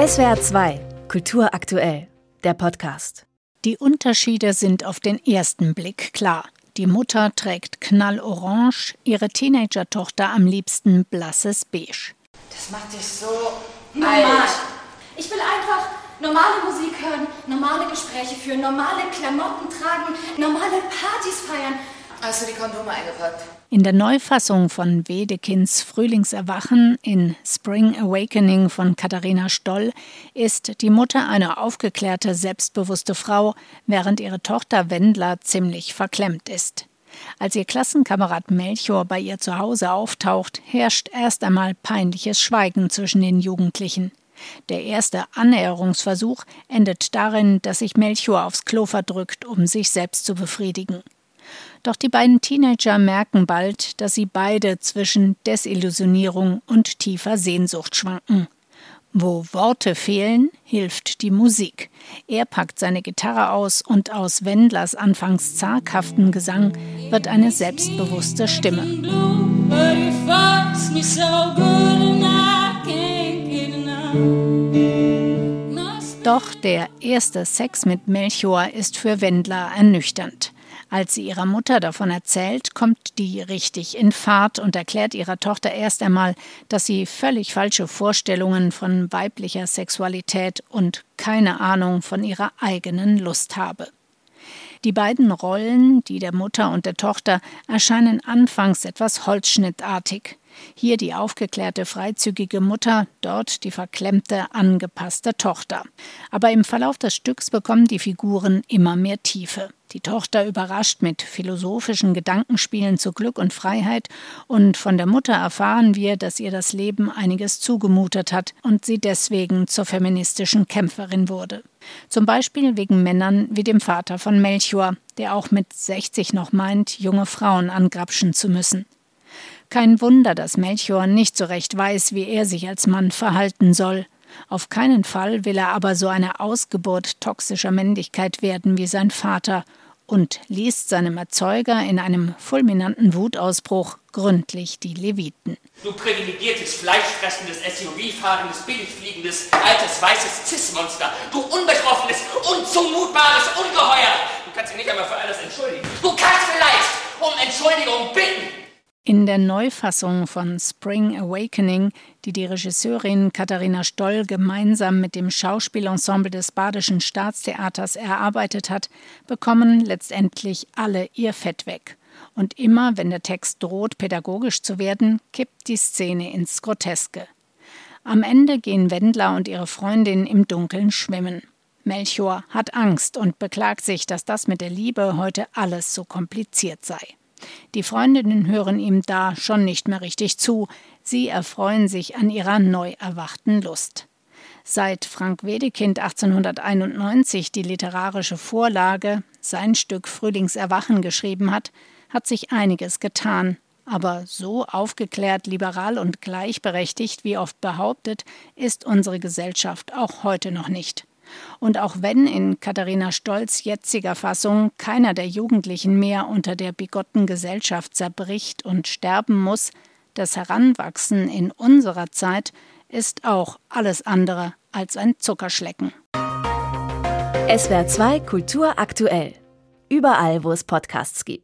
SWR 2, Kultur aktuell, der Podcast. Die Unterschiede sind auf den ersten Blick klar. Die Mutter trägt knallorange, ihre Teenager-Tochter am liebsten blasses Beige. Das macht dich so normal. Alt. Ich will einfach normale Musik hören, normale Gespräche führen, normale Klamotten tragen, normale Partys feiern. Hast du die Kondome eingepackt? In der Neufassung von Wedekinds Frühlingserwachen in Spring Awakening von Katharina Stoll ist die Mutter eine aufgeklärte, selbstbewusste Frau, während ihre Tochter Wendler ziemlich verklemmt ist. Als ihr Klassenkamerad Melchior bei ihr zu Hause auftaucht, herrscht erst einmal peinliches Schweigen zwischen den Jugendlichen. Der erste Annäherungsversuch endet darin, dass sich Melchior aufs Klo verdrückt, um sich selbst zu befriedigen. Doch die beiden Teenager merken bald, dass sie beide zwischen Desillusionierung und tiefer Sehnsucht schwanken. Wo Worte fehlen, hilft die Musik. Er packt seine Gitarre aus und aus Wendlers anfangs zaghaften Gesang wird eine selbstbewusste Stimme. Doch der erste Sex mit Melchior ist für Wendler ernüchternd. Als sie ihrer Mutter davon erzählt, kommt die richtig in Fahrt und erklärt ihrer Tochter erst einmal, dass sie völlig falsche Vorstellungen von weiblicher Sexualität und keine Ahnung von ihrer eigenen Lust habe. Die beiden Rollen, die der Mutter und der Tochter, erscheinen anfangs etwas holzschnittartig. Hier die aufgeklärte, freizügige Mutter, dort die verklemmte, angepasste Tochter. Aber im Verlauf des Stücks bekommen die Figuren immer mehr Tiefe. Die Tochter überrascht mit philosophischen Gedankenspielen zu Glück und Freiheit, und von der Mutter erfahren wir, dass ihr das Leben einiges zugemutet hat und sie deswegen zur feministischen Kämpferin wurde. Zum Beispiel wegen Männern wie dem Vater von Melchior, der auch mit 60 noch meint, junge Frauen angrapschen zu müssen. Kein Wunder, dass Melchior nicht so recht weiß, wie er sich als Mann verhalten soll. Auf keinen Fall will er aber so eine Ausgeburt toxischer Männlichkeit werden wie sein Vater und liest seinem Erzeuger in einem fulminanten Wutausbruch gründlich die Leviten. Du privilegiertes, fleischfressendes, SUV-fahrendes, billigfliegendes, altes, weißes Cis-Monster. Du unbetroffenes, unzumutbares Ungeheuer. Du kannst dich nicht einmal für alles entschuldigen. Du kannst vielleicht um Entschuldigung bitten. In der Neufassung von Spring Awakening, die die Regisseurin Katharina Stoll gemeinsam mit dem Schauspielensemble des Badischen Staatstheaters erarbeitet hat, bekommen letztendlich alle ihr Fett weg. Und immer, wenn der Text droht, pädagogisch zu werden, kippt die Szene ins Groteske. Am Ende gehen Wendler und ihre Freundin im Dunkeln schwimmen. Melchior hat Angst und beklagt sich, dass das mit der Liebe heute alles so kompliziert sei. Die Freundinnen hören ihm da schon nicht mehr richtig zu, sie erfreuen sich an ihrer neu erwachten Lust. Seit Frank Wedekind 1891 die literarische Vorlage, sein Stück Frühlingserwachen geschrieben hat, hat sich einiges getan, aber so aufgeklärt, liberal und gleichberechtigt wie oft behauptet, ist unsere Gesellschaft auch heute noch nicht. Und auch wenn in Katharina Stolz jetziger Fassung keiner der Jugendlichen mehr unter der bigotten Gesellschaft zerbricht und sterben muss, das Heranwachsen in unserer Zeit ist auch alles andere als ein Zuckerschlecken. SWR 2 Kultur aktuell. Überall, wo es Podcasts gibt.